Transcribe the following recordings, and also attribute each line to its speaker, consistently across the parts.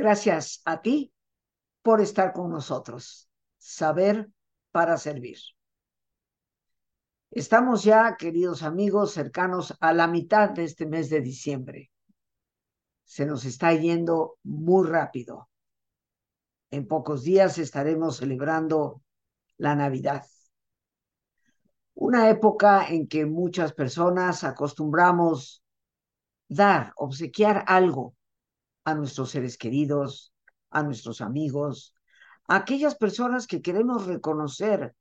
Speaker 1: Gracias a ti por estar con nosotros. Saber para servir. Estamos ya, queridos amigos, cercanos a la mitad de este mes de diciembre. Se nos está yendo muy rápido. En pocos días estaremos celebrando la Navidad. Una época en que muchas personas acostumbramos dar, obsequiar algo a nuestros seres queridos, a nuestros amigos, a aquellas personas que queremos reconocer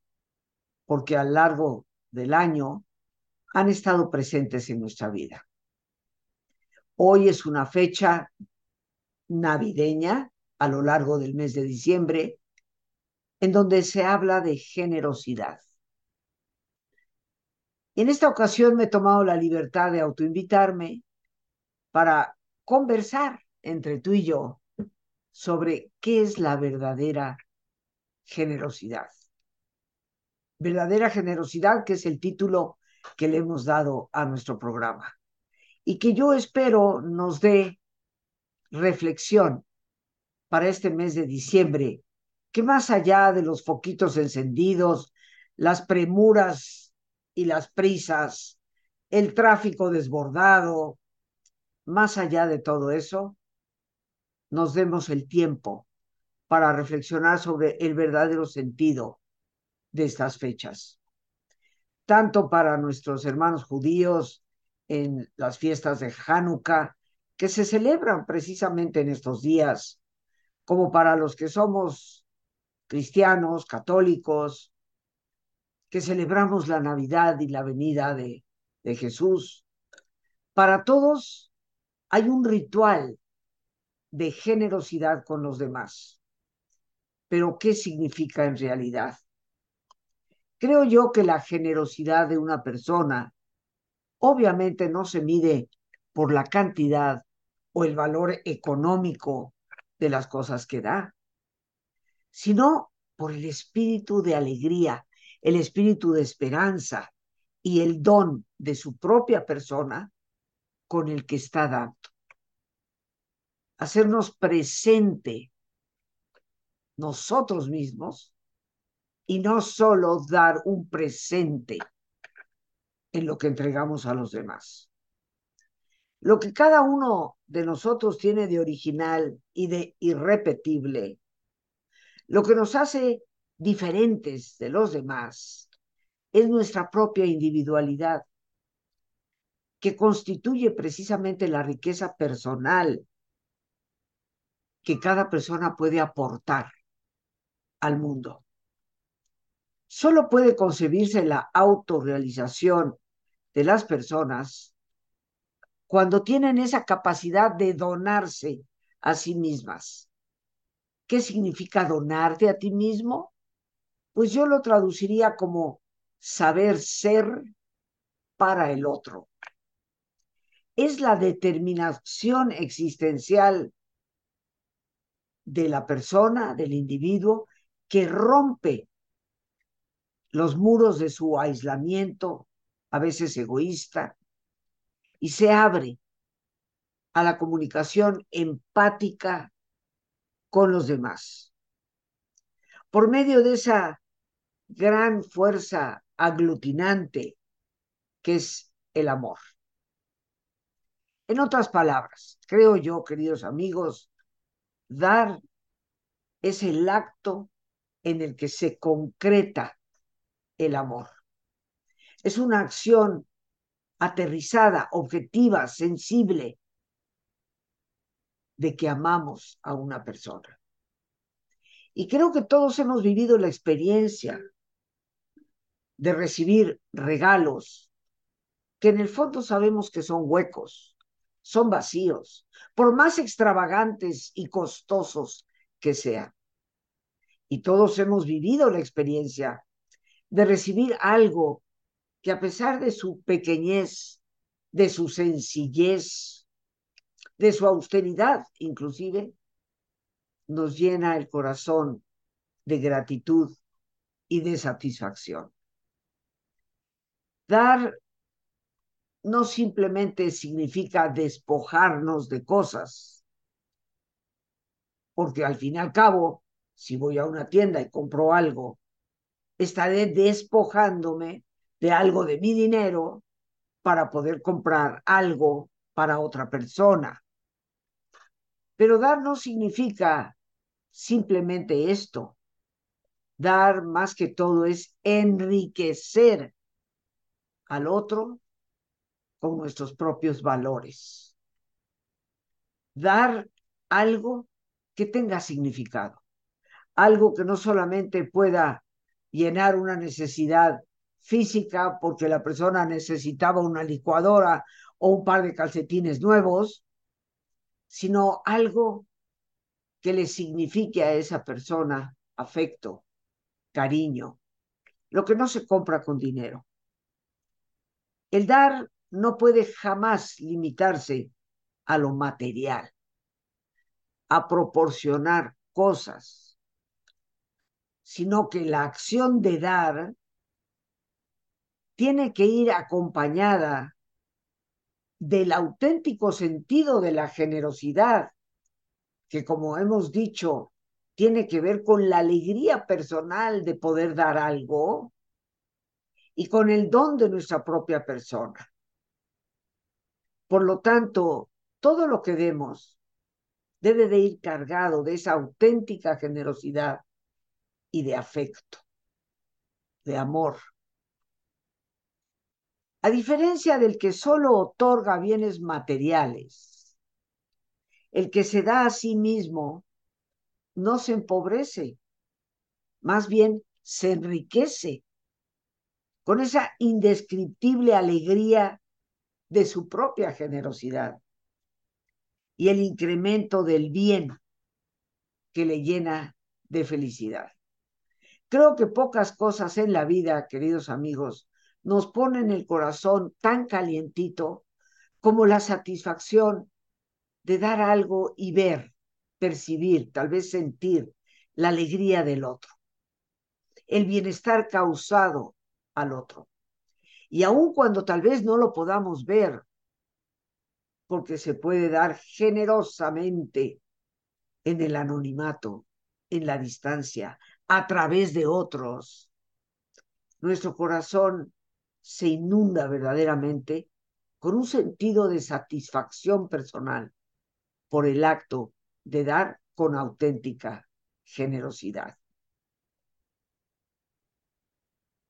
Speaker 1: porque a lo largo del año han estado presentes en nuestra vida. Hoy es una fecha navideña a lo largo del mes de diciembre en donde se habla de generosidad. En esta ocasión me he tomado la libertad de autoinvitarme para conversar entre tú y yo sobre qué es la verdadera generosidad. Verdadera generosidad, que es el título que le hemos dado a nuestro programa y que yo espero nos dé reflexión para este mes de diciembre, que más allá de los foquitos encendidos, las premuras y las prisas, el tráfico desbordado, más allá de todo eso, nos demos el tiempo para reflexionar sobre el verdadero sentido de estas fechas. Tanto para nuestros hermanos judíos en las fiestas de Hanukkah, que se celebran precisamente en estos días, como para los que somos cristianos, católicos, que celebramos la Navidad y la venida de, de Jesús. Para todos hay un ritual de generosidad con los demás. Pero ¿qué significa en realidad? Creo yo que la generosidad de una persona obviamente no se mide por la cantidad o el valor económico de las cosas que da, sino por el espíritu de alegría, el espíritu de esperanza y el don de su propia persona con el que está dando hacernos presente nosotros mismos y no solo dar un presente en lo que entregamos a los demás. Lo que cada uno de nosotros tiene de original y de irrepetible, lo que nos hace diferentes de los demás, es nuestra propia individualidad, que constituye precisamente la riqueza personal que cada persona puede aportar al mundo. Solo puede concebirse la autorrealización de las personas cuando tienen esa capacidad de donarse a sí mismas. ¿Qué significa donarte a ti mismo? Pues yo lo traduciría como saber ser para el otro. Es la determinación existencial de la persona, del individuo, que rompe los muros de su aislamiento, a veces egoísta, y se abre a la comunicación empática con los demás. Por medio de esa gran fuerza aglutinante que es el amor. En otras palabras, creo yo, queridos amigos, Dar es el acto en el que se concreta el amor. Es una acción aterrizada, objetiva, sensible, de que amamos a una persona. Y creo que todos hemos vivido la experiencia de recibir regalos que en el fondo sabemos que son huecos, son vacíos, por más extravagantes y costosos que sean. Y todos hemos vivido la experiencia de recibir algo que a pesar de su pequeñez, de su sencillez, de su austeridad inclusive, nos llena el corazón de gratitud y de satisfacción. Dar no simplemente significa despojarnos de cosas, porque al fin y al cabo, si voy a una tienda y compro algo, estaré despojándome de algo de mi dinero para poder comprar algo para otra persona. Pero dar no significa simplemente esto. Dar más que todo es enriquecer al otro con nuestros propios valores. Dar algo que tenga significado, algo que no solamente pueda llenar una necesidad física porque la persona necesitaba una licuadora o un par de calcetines nuevos, sino algo que le signifique a esa persona afecto, cariño, lo que no se compra con dinero. El dar no puede jamás limitarse a lo material, a proporcionar cosas, sino que la acción de dar tiene que ir acompañada del auténtico sentido de la generosidad, que como hemos dicho, tiene que ver con la alegría personal de poder dar algo y con el don de nuestra propia persona. Por lo tanto, todo lo que demos debe de ir cargado de esa auténtica generosidad y de afecto, de amor. A diferencia del que solo otorga bienes materiales, el que se da a sí mismo no se empobrece, más bien se enriquece con esa indescriptible alegría de su propia generosidad y el incremento del bien que le llena de felicidad. Creo que pocas cosas en la vida, queridos amigos, nos ponen el corazón tan calientito como la satisfacción de dar algo y ver, percibir, tal vez sentir la alegría del otro, el bienestar causado al otro. Y aun cuando tal vez no lo podamos ver, porque se puede dar generosamente en el anonimato, en la distancia, a través de otros, nuestro corazón se inunda verdaderamente con un sentido de satisfacción personal por el acto de dar con auténtica generosidad.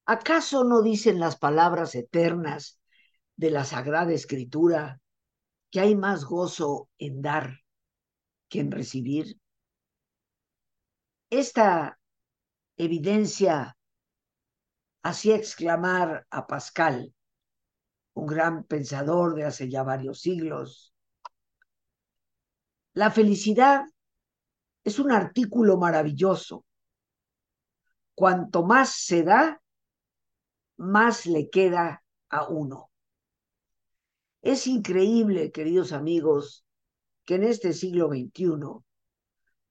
Speaker 1: ¿Acaso no dicen las palabras eternas de la Sagrada Escritura que hay más gozo en dar que en recibir? Esta evidencia hacía exclamar a Pascal, un gran pensador de hace ya varios siglos, la felicidad es un artículo maravilloso. Cuanto más se da, más le queda a uno. Es increíble, queridos amigos, que en este siglo XXI,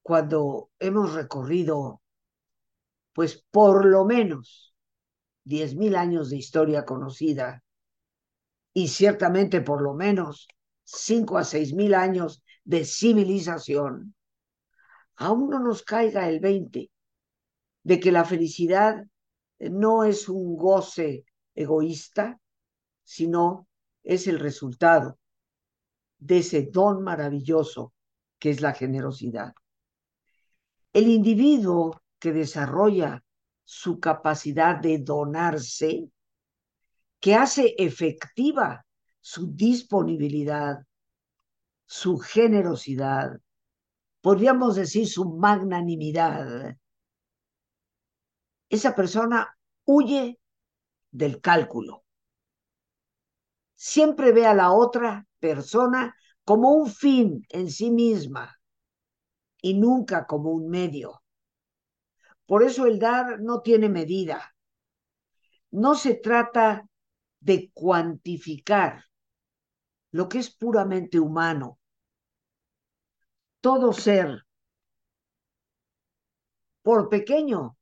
Speaker 1: cuando hemos recorrido, pues por lo menos diez mil años de historia conocida y ciertamente por lo menos cinco a seis mil años de civilización, aún no nos caiga el veinte de que la felicidad no es un goce egoísta, sino es el resultado de ese don maravilloso que es la generosidad. El individuo que desarrolla su capacidad de donarse, que hace efectiva su disponibilidad, su generosidad, podríamos decir su magnanimidad, esa persona huye del cálculo. Siempre ve a la otra persona como un fin en sí misma y nunca como un medio. Por eso el dar no tiene medida. No se trata de cuantificar lo que es puramente humano. Todo ser, por pequeño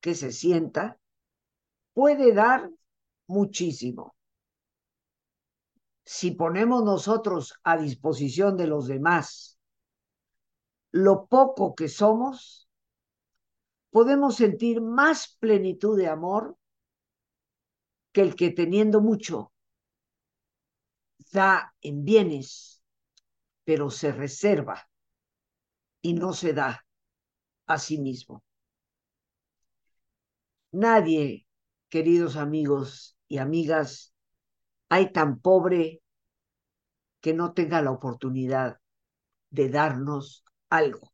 Speaker 1: que se sienta, puede dar muchísimo. Si ponemos nosotros a disposición de los demás lo poco que somos, podemos sentir más plenitud de amor que el que teniendo mucho da en bienes, pero se reserva y no se da a sí mismo. Nadie, queridos amigos y amigas, hay tan pobre que no tenga la oportunidad de darnos algo.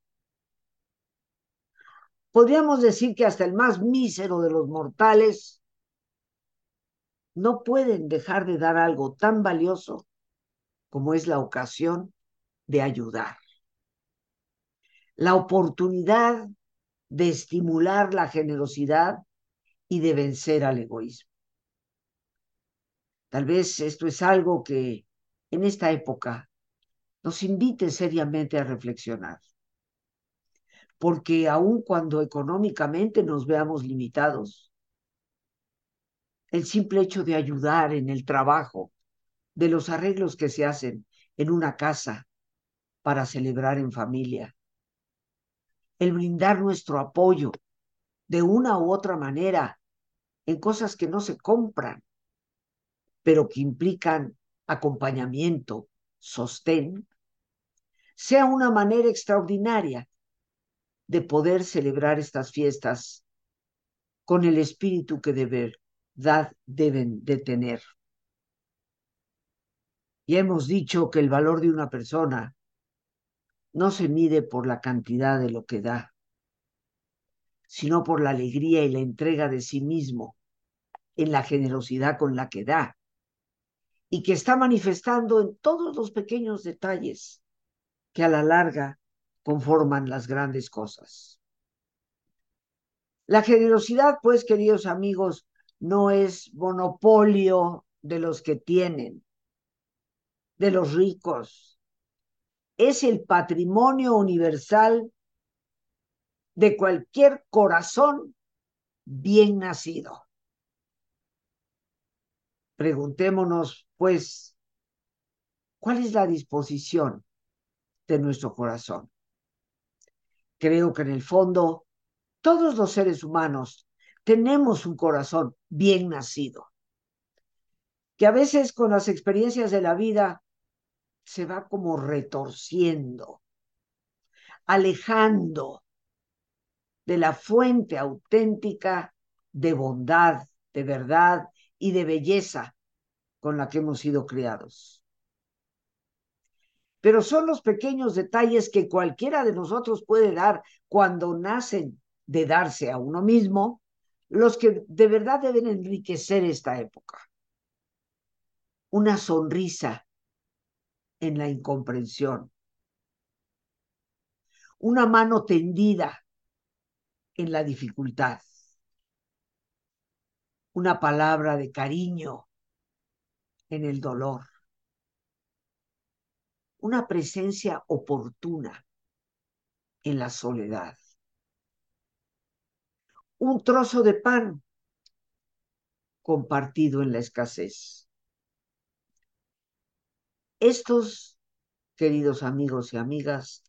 Speaker 1: Podríamos decir que hasta el más mísero de los mortales no pueden dejar de dar algo tan valioso como es la ocasión de ayudar. La oportunidad de estimular la generosidad y de vencer al egoísmo. Tal vez esto es algo que en esta época nos invite seriamente a reflexionar. Porque aun cuando económicamente nos veamos limitados, el simple hecho de ayudar en el trabajo, de los arreglos que se hacen en una casa para celebrar en familia, el brindar nuestro apoyo de una u otra manera en cosas que no se compran, pero que implican acompañamiento, sostén, sea una manera extraordinaria de poder celebrar estas fiestas con el espíritu que de verdad deben de tener. Y hemos dicho que el valor de una persona no se mide por la cantidad de lo que da, sino por la alegría y la entrega de sí mismo en la generosidad con la que da y que está manifestando en todos los pequeños detalles que a la larga conforman las grandes cosas. La generosidad, pues, queridos amigos, no es monopolio de los que tienen, de los ricos. Es el patrimonio universal de cualquier corazón bien nacido. Preguntémonos, pues, ¿cuál es la disposición de nuestro corazón? Creo que en el fondo todos los seres humanos tenemos un corazón bien nacido, que a veces con las experiencias de la vida se va como retorciendo, alejando de la fuente auténtica de bondad, de verdad y de belleza con la que hemos sido criados. Pero son los pequeños detalles que cualquiera de nosotros puede dar cuando nacen de darse a uno mismo, los que de verdad deben enriquecer esta época. Una sonrisa en la incomprensión. Una mano tendida en la dificultad una palabra de cariño en el dolor, una presencia oportuna en la soledad, un trozo de pan compartido en la escasez. Estos, queridos amigos y amigas,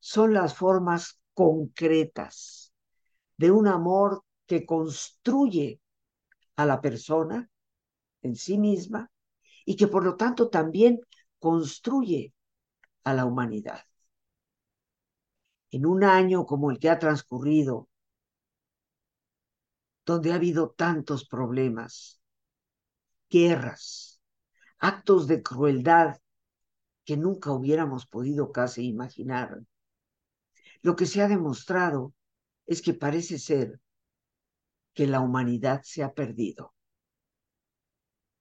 Speaker 1: son las formas concretas de un amor que construye a la persona en sí misma y que por lo tanto también construye a la humanidad. En un año como el que ha transcurrido, donde ha habido tantos problemas, guerras, actos de crueldad que nunca hubiéramos podido casi imaginar, lo que se ha demostrado es que parece ser que la humanidad se ha perdido.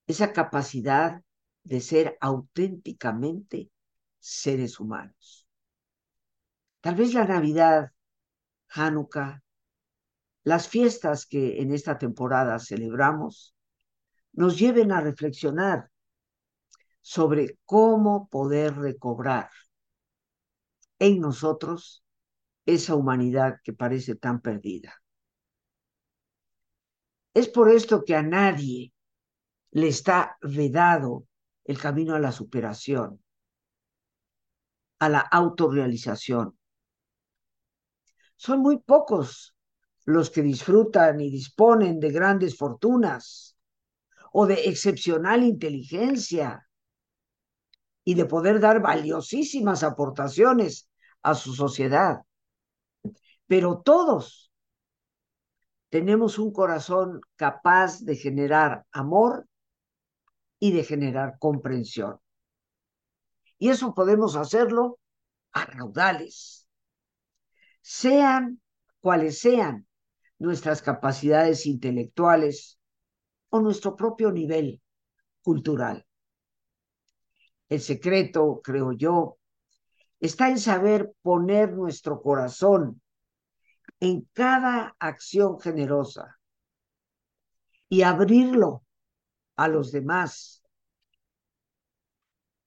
Speaker 1: Esa capacidad de ser auténticamente seres humanos. Tal vez la Navidad, Hanukkah, las fiestas que en esta temporada celebramos, nos lleven a reflexionar sobre cómo poder recobrar en nosotros esa humanidad que parece tan perdida. Es por esto que a nadie le está vedado el camino a la superación, a la autorrealización, Son muy pocos los que disfrutan y disponen de grandes fortunas o de excepcional inteligencia y de poder dar valiosísimas aportaciones a su sociedad. Pero todos tenemos un corazón capaz de generar amor y de generar comprensión. Y eso podemos hacerlo a raudales, sean cuales sean nuestras capacidades intelectuales o nuestro propio nivel cultural. El secreto, creo yo, está en saber poner nuestro corazón en cada acción generosa y abrirlo a los demás.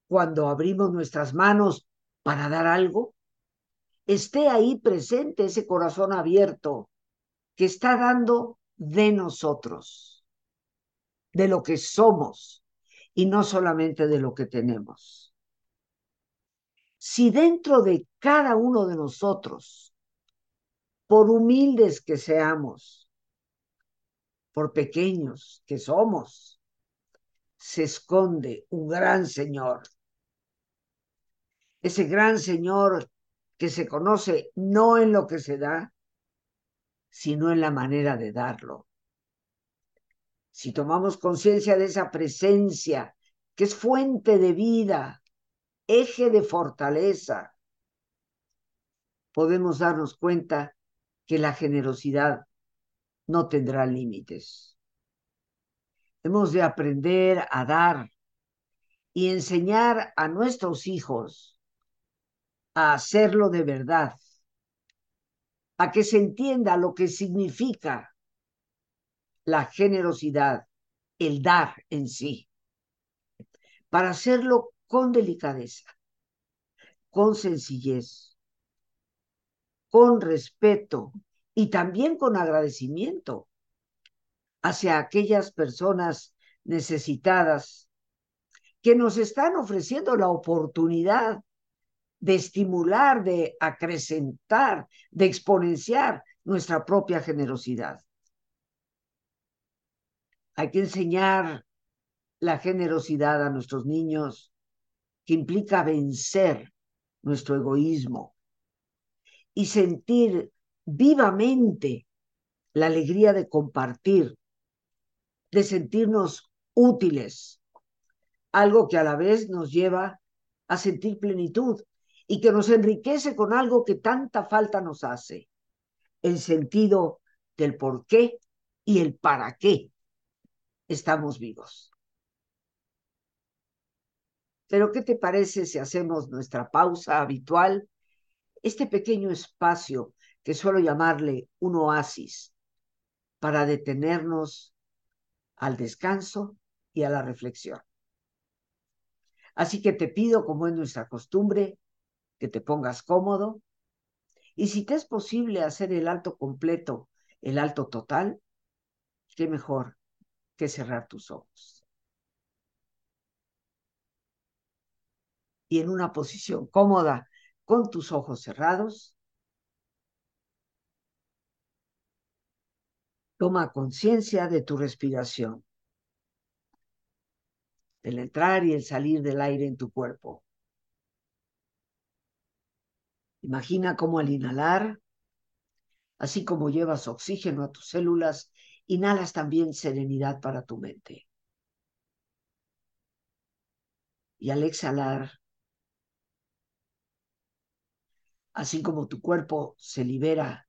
Speaker 1: Cuando abrimos nuestras manos para dar algo, esté ahí presente ese corazón abierto que está dando de nosotros, de lo que somos y no solamente de lo que tenemos. Si dentro de cada uno de nosotros, por humildes que seamos, por pequeños que somos, se esconde un gran Señor. Ese gran Señor que se conoce no en lo que se da, sino en la manera de darlo si tomamos conciencia de esa presencia que es fuente de vida, eje de fortaleza, podemos darnos cuenta que la generosidad no tendrá límites. Hemos de aprender a dar y enseñar a nuestros hijos a hacerlo de verdad, a que se entienda lo que significa la generosidad, el dar en sí, para hacerlo con delicadeza, con sencillez, con respeto y también con agradecimiento hacia aquellas personas necesitadas que nos están ofreciendo la oportunidad de estimular, de acrecentar, de exponenciar nuestra propia generosidad. Hay que enseñar la generosidad a nuestros niños, que implica vencer nuestro egoísmo y sentir vivamente la alegría de compartir, de sentirnos útiles, algo que a la vez nos lleva a sentir plenitud y que nos enriquece con algo que tanta falta nos hace, el sentido del por qué y el para qué estamos vivos. Pero ¿qué te parece si hacemos nuestra pausa habitual? Este pequeño espacio que suelo llamarle un oasis para detenernos al descanso y a la reflexión. Así que te pido, como es nuestra costumbre, que te pongas cómodo y si te es posible hacer el alto completo, el alto total, qué mejor que cerrar tus ojos. Y en una posición cómoda, con tus ojos cerrados, toma conciencia de tu respiración, del entrar y el salir del aire en tu cuerpo. Imagina cómo al inhalar, así como llevas oxígeno a tus células, inhalas también serenidad para tu mente. Y al exhalar, así como tu cuerpo se libera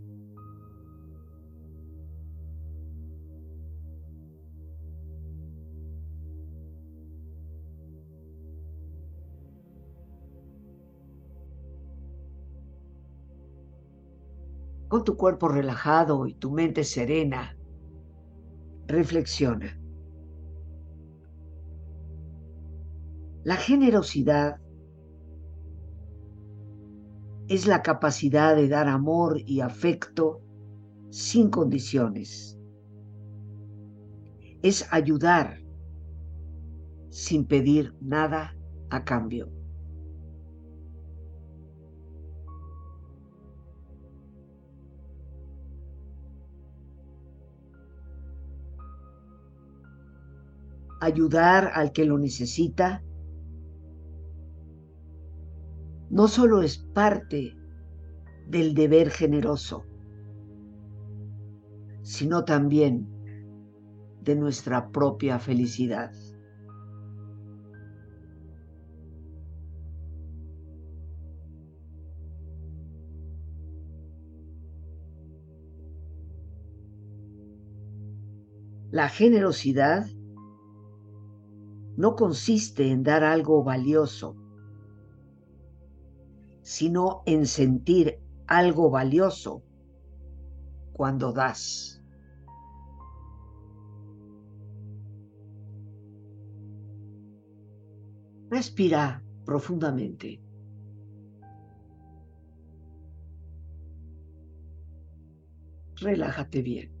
Speaker 1: Con tu cuerpo relajado y tu mente serena, reflexiona. La generosidad es la capacidad de dar amor y afecto sin condiciones. Es ayudar sin pedir nada a cambio. Ayudar al que lo necesita, no solo es parte del deber generoso, sino también de nuestra propia felicidad. La generosidad no consiste en dar algo valioso, sino en sentir algo valioso cuando das. Respira profundamente. Relájate bien.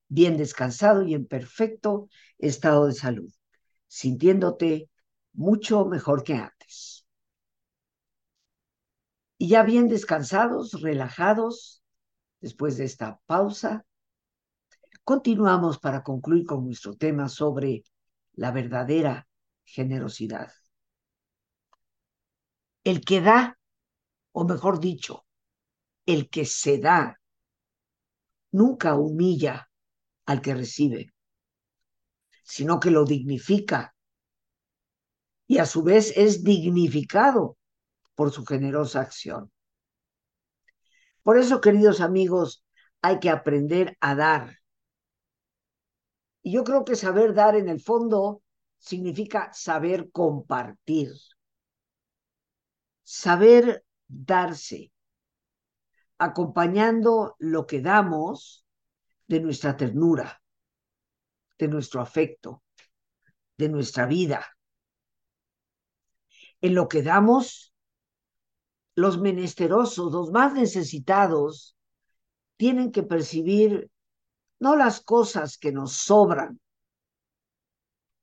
Speaker 1: bien descansado y en perfecto estado de salud, sintiéndote mucho mejor que antes. Y ya bien descansados, relajados, después de esta pausa, continuamos para concluir con nuestro tema sobre la verdadera generosidad. El que da, o mejor dicho, el que se da, nunca humilla al que recibe, sino que lo dignifica y a su vez es dignificado por su generosa acción. Por eso, queridos amigos, hay que aprender a dar. Y yo creo que saber dar en el fondo significa saber compartir, saber darse, acompañando lo que damos de nuestra ternura, de nuestro afecto, de nuestra vida. En lo que damos, los menesterosos, los más necesitados, tienen que percibir no las cosas que nos sobran,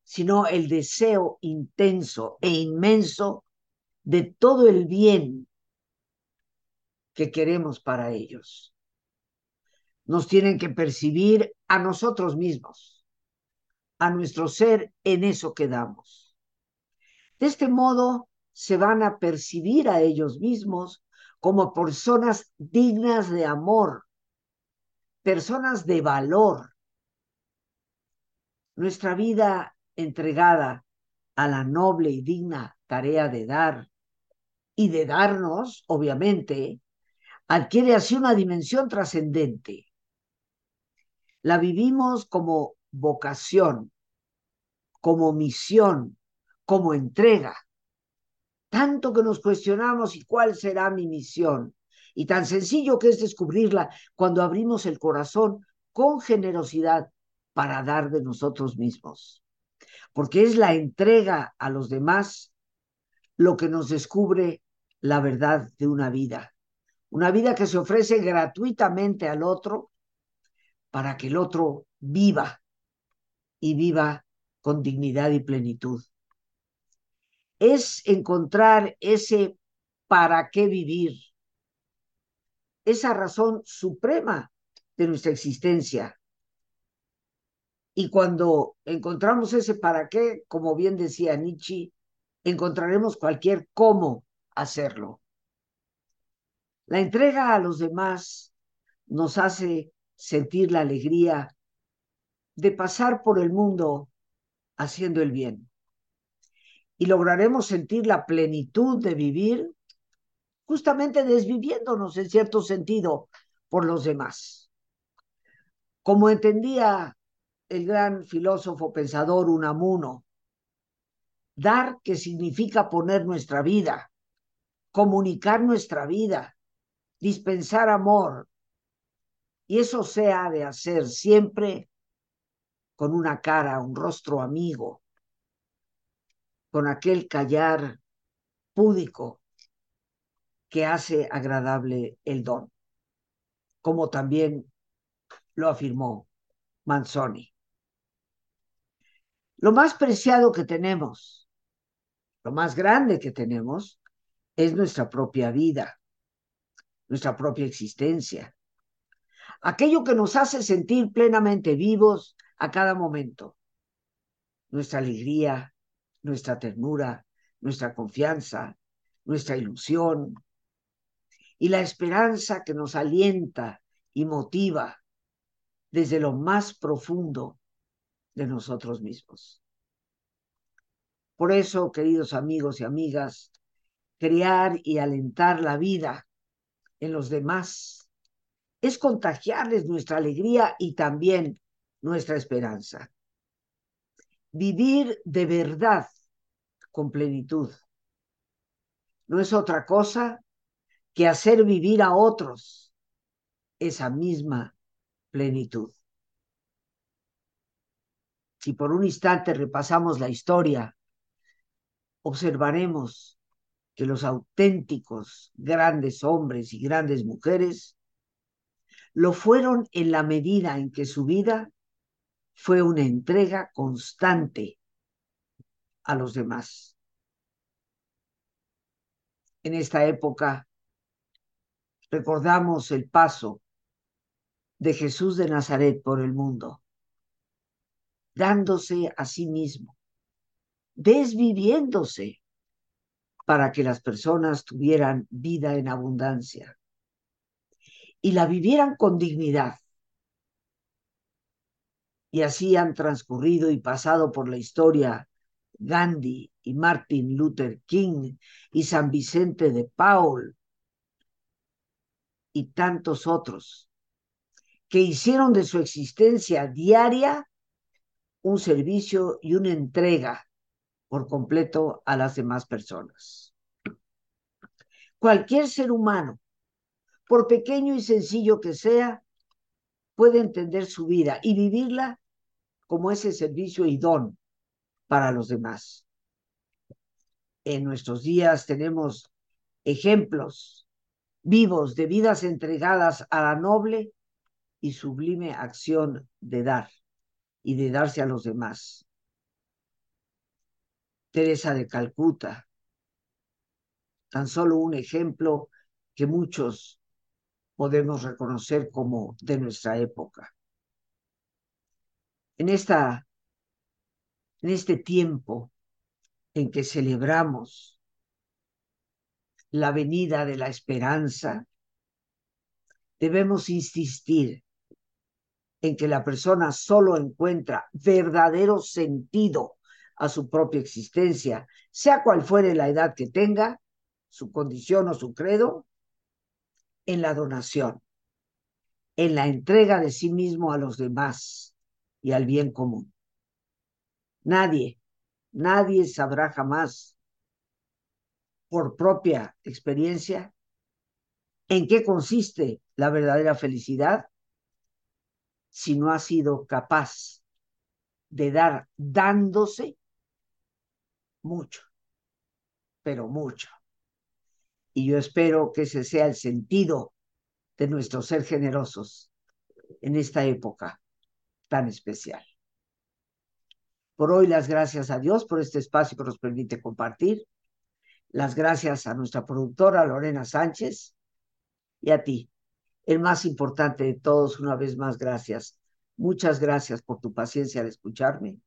Speaker 1: sino el deseo intenso e inmenso de todo el bien que queremos para ellos nos tienen que percibir a nosotros mismos, a nuestro ser en eso que damos. De este modo se van a percibir a ellos mismos como personas dignas de amor, personas de valor. Nuestra vida entregada a la noble y digna tarea de dar y de darnos, obviamente, adquiere así una dimensión trascendente la vivimos como vocación, como misión, como entrega. Tanto que nos cuestionamos y cuál será mi misión. Y tan sencillo que es descubrirla cuando abrimos el corazón con generosidad para dar de nosotros mismos. Porque es la entrega a los demás lo que nos descubre la verdad de una vida. Una vida que se ofrece gratuitamente al otro para que el otro viva y viva con dignidad y plenitud. Es encontrar ese para qué vivir, esa razón suprema de nuestra existencia. Y cuando encontramos ese para qué, como bien decía Nietzsche, encontraremos cualquier cómo hacerlo. La entrega a los demás nos hace sentir la alegría de pasar por el mundo haciendo el bien. Y lograremos sentir la plenitud de vivir justamente desviviéndonos en cierto sentido por los demás. Como entendía el gran filósofo pensador Unamuno, dar que significa poner nuestra vida, comunicar nuestra vida, dispensar amor, Y eso se ha de hacer siempre con una cara, un rostro amigo, con aquel callar púdico que hace agradable el don, como también lo afirmó Manzoni. Lo más preciado que tenemos, lo más grande que tenemos, es nuestra propia vida, nuestra propia existencia, aquello que nos hace sentir plenamente vivos a cada momento, nuestra alegría, nuestra ternura, nuestra confianza, nuestra ilusión y la esperanza que nos alienta y motiva desde lo más profundo de nosotros mismos. Por eso, queridos amigos y amigas, crear y alentar la vida en los demás es contagiarles nuestra alegría y también nuestra esperanza. Vivir de verdad con plenitud no es otra cosa que hacer vivir a otros esa misma plenitud. Si por un instante repasamos la historia, observaremos que los auténticos grandes hombres y grandes mujeres lo fueron en la medida en que su vida fue una entrega constante a los demás. En esta época recordamos el paso de Jesús de Nazaret por el mundo, dándose a sí mismo, desviviéndose para que las personas tuvieran vida en abundancia y la vivieran con dignidad. Y así han transcurrido y pasado por la historia Gandhi y Martin Luther King y San Vicente de Paul y tantos otros que hicieron de su existencia diaria un servicio y una entrega por completo a las demás personas. Cualquier ser humano, por pequeño y sencillo que sea, puede entender su vida y vivirla como ese servicio y don para los demás. En nuestros días tenemos ejemplos vivos de vidas entregadas a la noble y sublime acción de dar y de darse a los demás. Teresa de Calcuta, tan solo un ejemplo que muchos podemos reconocer como de nuestra época. En, esta, en este tiempo en que celebramos la venida de la esperanza, debemos insistir en que la persona solo encuentra verdadero sentido a su propia existencia, sea cual fuere la edad que tenga, su condición o su credo, en la donación, en la entrega de sí mismo a los demás y al bien común. Nadie, nadie sabrá jamás por propia experiencia en qué consiste la verdadera felicidad si no ha sido capaz de dar dándose mucho, pero mucho. Y yo espero que ese sea el sentido de nuestro ser generosos en esta época tan especial. Por hoy las gracias a Dios por este espacio que nos permite compartir. Las gracias a nuestra productora Lorena Sánchez y a ti, el más importante de todos, una vez más, gracias. Muchas gracias por tu paciencia de escucharme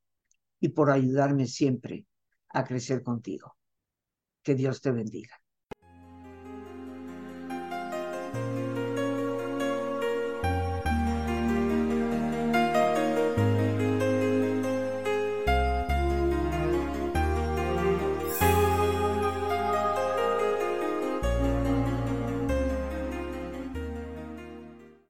Speaker 1: y por ayudarme siempre a crecer contigo. Que Dios te bendiga.